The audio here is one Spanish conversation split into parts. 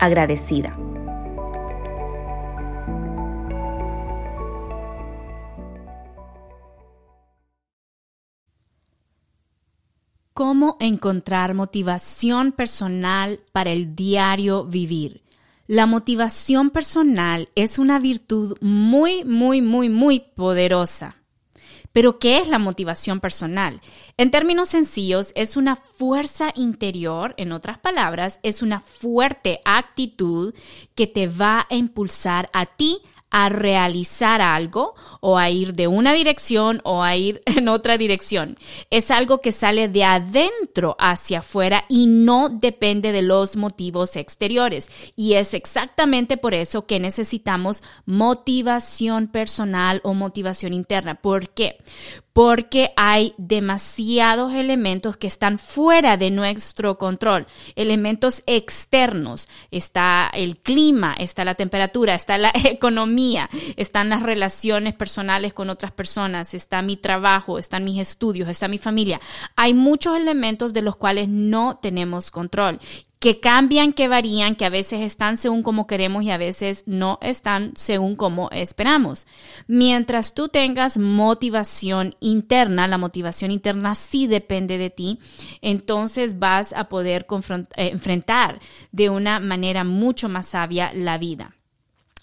agradecida. ¿Cómo encontrar motivación personal para el diario vivir? La motivación personal es una virtud muy, muy, muy, muy poderosa. Pero, ¿qué es la motivación personal? En términos sencillos, es una fuerza interior, en otras palabras, es una fuerte actitud que te va a impulsar a ti a realizar algo o a ir de una dirección o a ir en otra dirección. Es algo que sale de adentro hacia afuera y no depende de los motivos exteriores. Y es exactamente por eso que necesitamos motivación personal o motivación interna. ¿Por qué? Porque hay demasiados elementos que están fuera de nuestro control, elementos externos. Está el clima, está la temperatura, está la economía, están las relaciones personales con otras personas, está mi trabajo, están mis estudios, está mi familia. Hay muchos elementos de los cuales no tenemos control que cambian, que varían, que a veces están según como queremos y a veces no están según como esperamos. Mientras tú tengas motivación interna, la motivación interna sí depende de ti, entonces vas a poder eh, enfrentar de una manera mucho más sabia la vida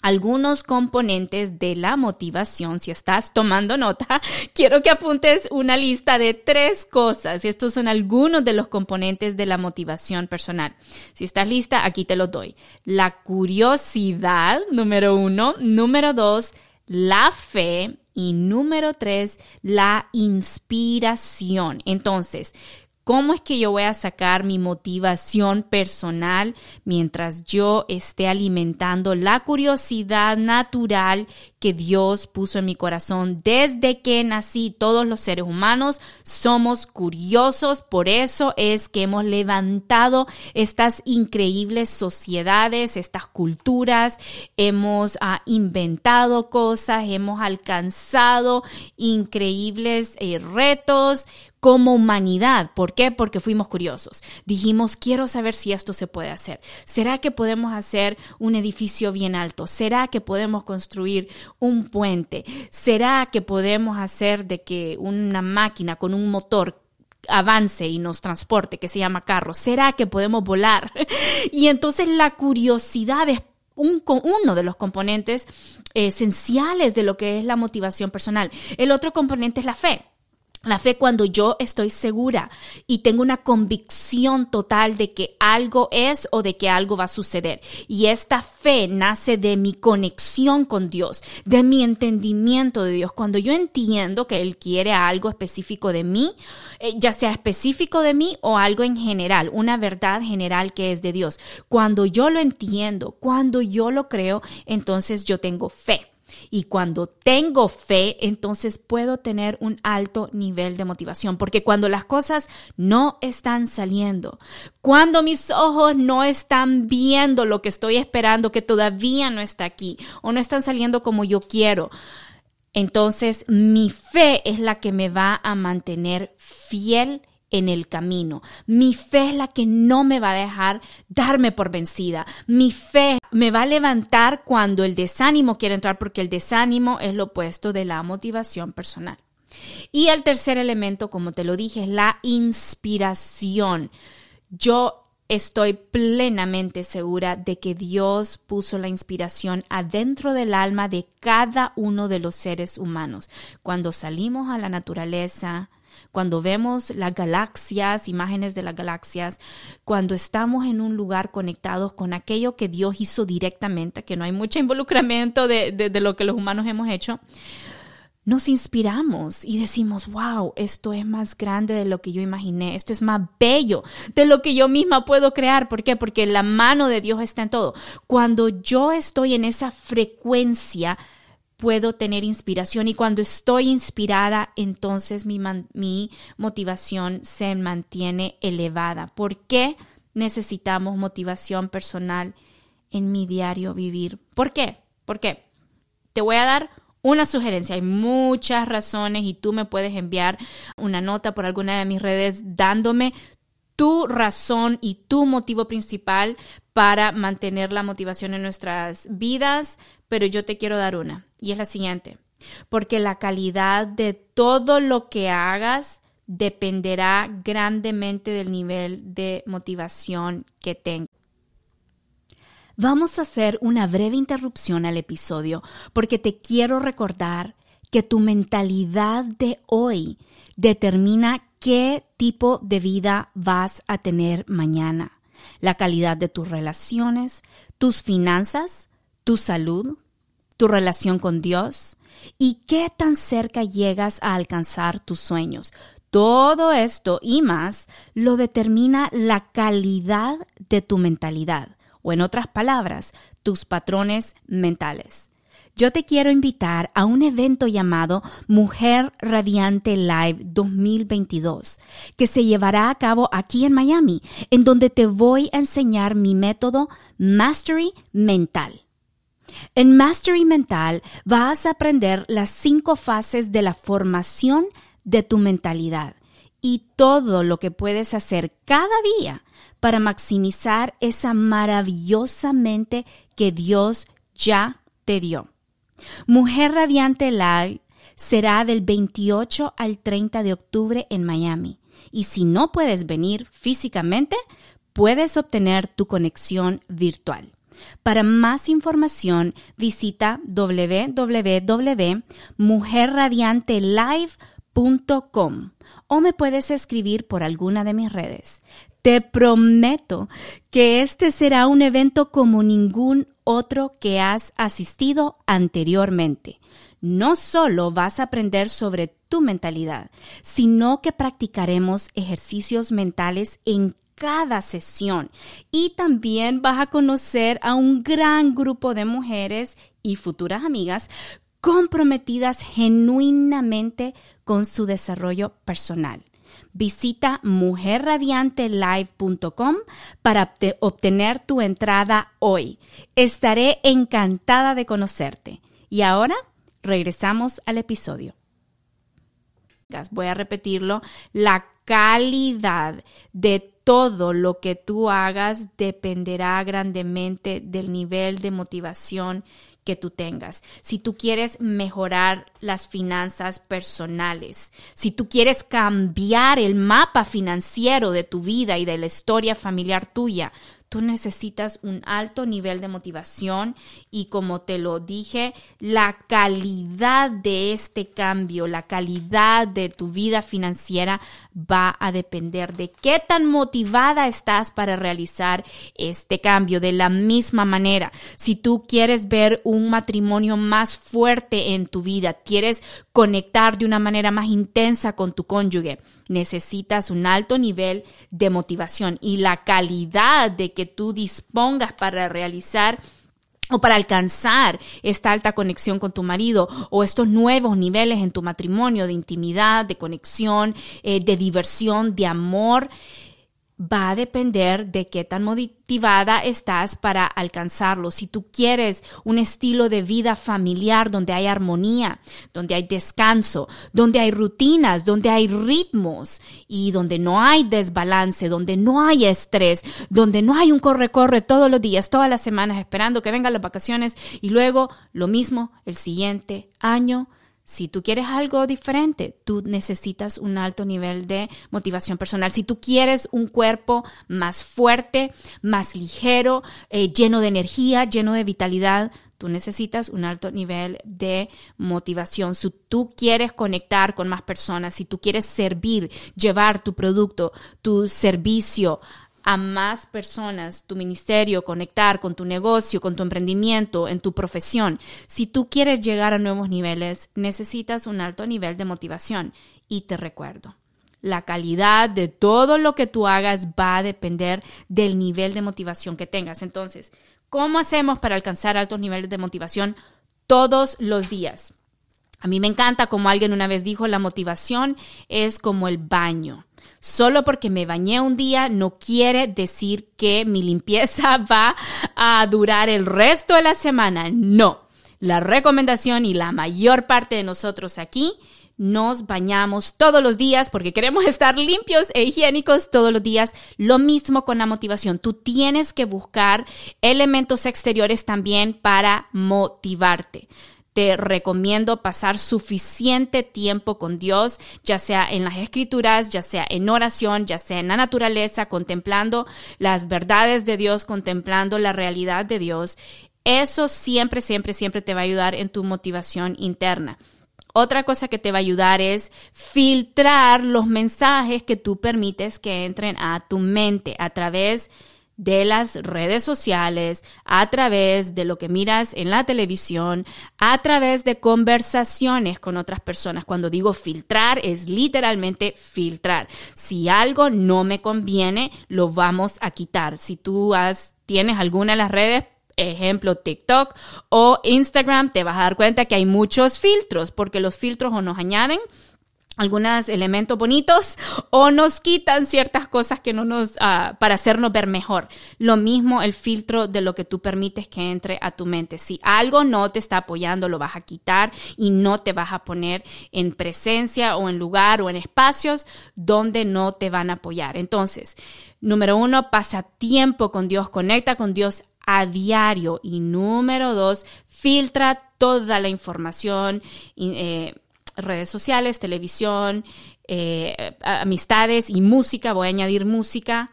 algunos componentes de la motivación. Si estás tomando nota, quiero que apuntes una lista de tres cosas. Estos son algunos de los componentes de la motivación personal. Si estás lista, aquí te los doy. La curiosidad, número uno. Número dos, la fe. Y número tres, la inspiración. Entonces, ¿Cómo es que yo voy a sacar mi motivación personal mientras yo esté alimentando la curiosidad natural que Dios puso en mi corazón desde que nací? Todos los seres humanos somos curiosos, por eso es que hemos levantado estas increíbles sociedades, estas culturas, hemos ah, inventado cosas, hemos alcanzado increíbles eh, retos como humanidad. ¿Por qué? Porque fuimos curiosos. Dijimos, quiero saber si esto se puede hacer. ¿Será que podemos hacer un edificio bien alto? ¿Será que podemos construir un puente? ¿Será que podemos hacer de que una máquina con un motor avance y nos transporte, que se llama carro? ¿Será que podemos volar? y entonces la curiosidad es un, uno de los componentes esenciales de lo que es la motivación personal. El otro componente es la fe. La fe cuando yo estoy segura y tengo una convicción total de que algo es o de que algo va a suceder. Y esta fe nace de mi conexión con Dios, de mi entendimiento de Dios. Cuando yo entiendo que Él quiere algo específico de mí, eh, ya sea específico de mí o algo en general, una verdad general que es de Dios. Cuando yo lo entiendo, cuando yo lo creo, entonces yo tengo fe. Y cuando tengo fe, entonces puedo tener un alto nivel de motivación, porque cuando las cosas no están saliendo, cuando mis ojos no están viendo lo que estoy esperando, que todavía no está aquí, o no están saliendo como yo quiero, entonces mi fe es la que me va a mantener fiel en el camino. Mi fe es la que no me va a dejar darme por vencida. Mi fe me va a levantar cuando el desánimo quiere entrar porque el desánimo es lo opuesto de la motivación personal. Y el tercer elemento, como te lo dije, es la inspiración. Yo estoy plenamente segura de que Dios puso la inspiración adentro del alma de cada uno de los seres humanos. Cuando salimos a la naturaleza, cuando vemos las galaxias, imágenes de las galaxias, cuando estamos en un lugar conectados con aquello que Dios hizo directamente, que no hay mucho involucramiento de, de lo que los humanos hemos hecho, nos inspiramos y decimos, wow, esto es más grande de lo que yo imaginé, esto es más bello de lo que yo misma puedo crear. ¿Por qué? Porque la mano de Dios está en todo. Cuando yo estoy en esa frecuencia, puedo tener inspiración y cuando estoy inspirada, entonces mi, motivación se mantiene elevada. ¿Por qué necesitamos motivación personal en mi diario vivir? ¿Por qué? ¿Por qué? Te voy a dar una sugerencia. Hay muchas razones y tú me puedes enviar una nota por alguna de mis redes dándome tu razón y tu motivo principal para mantener la motivación en nuestras vidas, pero yo te quiero dar una y es la siguiente, porque la calidad de todo lo que hagas dependerá grandemente del nivel de motivación que tengas. Vamos a hacer una breve interrupción al episodio porque te quiero recordar que tu mentalidad de hoy determina qué tipo de vida vas a tener mañana. La calidad de tus relaciones, tus finanzas, tu salud, tu relación con Dios y qué tan cerca llegas a alcanzar tus sueños. Todo esto y más lo determina la calidad de tu mentalidad o en otras palabras, tus patrones mentales. Yo te quiero invitar a un evento llamado Mujer Radiante Live 2022, que se llevará a cabo aquí en Miami, en donde te voy a enseñar mi método Mastery Mental. En Mastery Mental vas a aprender las cinco fases de la formación de tu mentalidad y todo lo que puedes hacer cada día para maximizar esa maravillosa mente que Dios ya te dio. Mujer Radiante Live será del 28 al 30 de octubre en Miami. Y si no puedes venir físicamente, puedes obtener tu conexión virtual. Para más información, visita www.mujerradiantelive.com o me puedes escribir por alguna de mis redes. Te prometo que este será un evento como ningún otro que has asistido anteriormente. No solo vas a aprender sobre tu mentalidad, sino que practicaremos ejercicios mentales en cada sesión y también vas a conocer a un gran grupo de mujeres y futuras amigas comprometidas genuinamente con su desarrollo personal. Visita mujerradiantelive.com para obtener tu entrada hoy. Estaré encantada de conocerte. Y ahora regresamos al episodio. Voy a repetirlo. La calidad de todo lo que tú hagas dependerá grandemente del nivel de motivación que tú tengas, si tú quieres mejorar las finanzas personales, si tú quieres cambiar el mapa financiero de tu vida y de la historia familiar tuya, tú necesitas un alto nivel de motivación y como te lo dije, la calidad de este cambio, la calidad de tu vida financiera va a depender de qué tan motivada estás para realizar este cambio. De la misma manera, si tú quieres ver un matrimonio más fuerte en tu vida, quieres conectar de una manera más intensa con tu cónyuge, necesitas un alto nivel de motivación y la calidad de que tú dispongas para realizar o para alcanzar esta alta conexión con tu marido o estos nuevos niveles en tu matrimonio de intimidad, de conexión, eh, de diversión, de amor, va a depender de qué tan motivada estás para alcanzarlo. Si tú quieres un estilo de vida familiar donde hay armonía, donde hay descanso, donde hay rutinas, donde hay ritmos y donde no hay desbalance, donde no hay estrés, donde no hay un corre-corre todos los días, todas las semanas esperando que vengan las vacaciones y luego lo mismo el siguiente año, si tú quieres algo diferente, tú necesitas un alto nivel de motivación personal. Si tú quieres un cuerpo más fuerte, más ligero, eh, lleno de energía, lleno de vitalidad, tú necesitas un alto nivel de motivación. Si tú quieres conectar con más personas, si tú quieres servir, llevar tu producto, tu servicio a más personas, tu ministerio, conectar con tu negocio, con tu emprendimiento, en tu profesión. Si tú quieres llegar a nuevos niveles, necesitas un alto nivel de motivación. Y te recuerdo, la calidad de todo lo que tú hagas va a depender del nivel de motivación que tengas. Entonces, ¿cómo hacemos para alcanzar altos niveles de motivación todos los días? A mí me encanta, como alguien una vez dijo, la motivación es como el baño. Solo porque me bañé un día no quiere decir que mi limpieza va a durar el resto de la semana. No. La recomendación y la mayor parte de nosotros aquí nos bañamos todos los días porque queremos estar limpios e higiénicos todos los días. Lo mismo con la motivación. Tú tienes que buscar elementos exteriores también para motivarte te recomiendo pasar suficiente tiempo con Dios, ya sea en las escrituras, ya sea en oración, ya sea en la naturaleza, contemplando las verdades de Dios, contemplando la realidad de Dios. Eso siempre, siempre, siempre te va a ayudar en tu motivación interna. Otra cosa que te va a ayudar es filtrar los mensajes que tú permites que entren a tu mente a través de de las redes sociales, a través de lo que miras en la televisión, a través de conversaciones con otras personas. Cuando digo filtrar, es literalmente filtrar. Si algo no me conviene, lo vamos a quitar. Si tú has, tienes alguna de las redes, ejemplo TikTok o Instagram, te vas a dar cuenta que hay muchos filtros, porque los filtros o nos añaden algunos elementos bonitos o nos quitan ciertas cosas que no nos ah, para hacernos ver mejor. Lo mismo el filtro de lo que tú permites que entre a tu mente. Si algo no te está apoyando, lo vas a quitar y no te vas a poner en presencia o en lugar o en espacios donde no te van a apoyar. Entonces, número uno, pasa tiempo con Dios, conecta con Dios a diario. Y número dos, filtra toda la información. Eh, redes sociales, televisión, eh, amistades y música, voy a añadir música,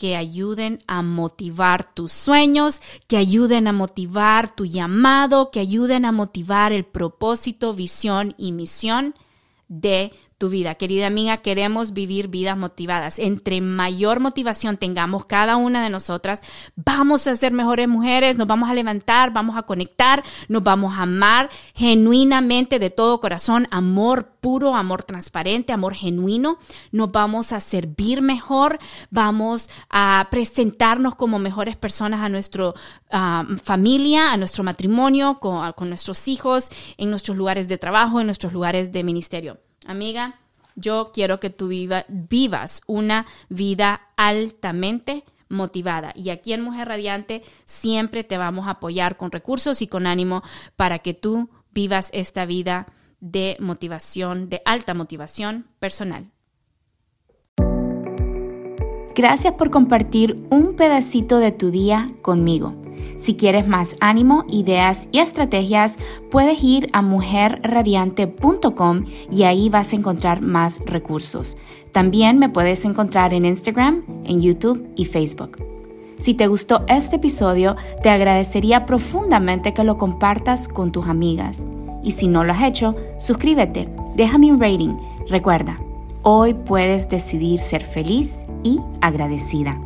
que ayuden a motivar tus sueños, que ayuden a motivar tu llamado, que ayuden a motivar el propósito, visión y misión de tu vida. Querida amiga, queremos vivir vidas motivadas. Entre mayor motivación tengamos cada una de nosotras, vamos a ser mejores mujeres, nos vamos a levantar, vamos a conectar, nos vamos a amar genuinamente de todo corazón, amor puro, amor transparente, amor genuino. Nos vamos a servir mejor, vamos a presentarnos como mejores personas a nuestra ah, familia, a nuestro matrimonio, con, con nuestros hijos, en nuestros lugares de trabajo, en nuestros lugares de ministerio. Amiga, yo quiero que tú vivas una vida altamente motivada. Y aquí en Mujer Radiante siempre te vamos a apoyar con recursos y con ánimo para que tú vivas esta vida de motivación, de alta motivación personal. Gracias por compartir un pedacito de tu día conmigo. Si quieres más ánimo, ideas y estrategias, puedes ir a mujerradiante.com y ahí vas a encontrar más recursos. También me puedes encontrar en Instagram, en YouTube y Facebook. Si te gustó este episodio, te agradecería profundamente que lo compartas con tus amigas. Y si no lo has hecho, suscríbete, déjame un rating. Recuerda, hoy puedes decidir ser feliz y agradecida.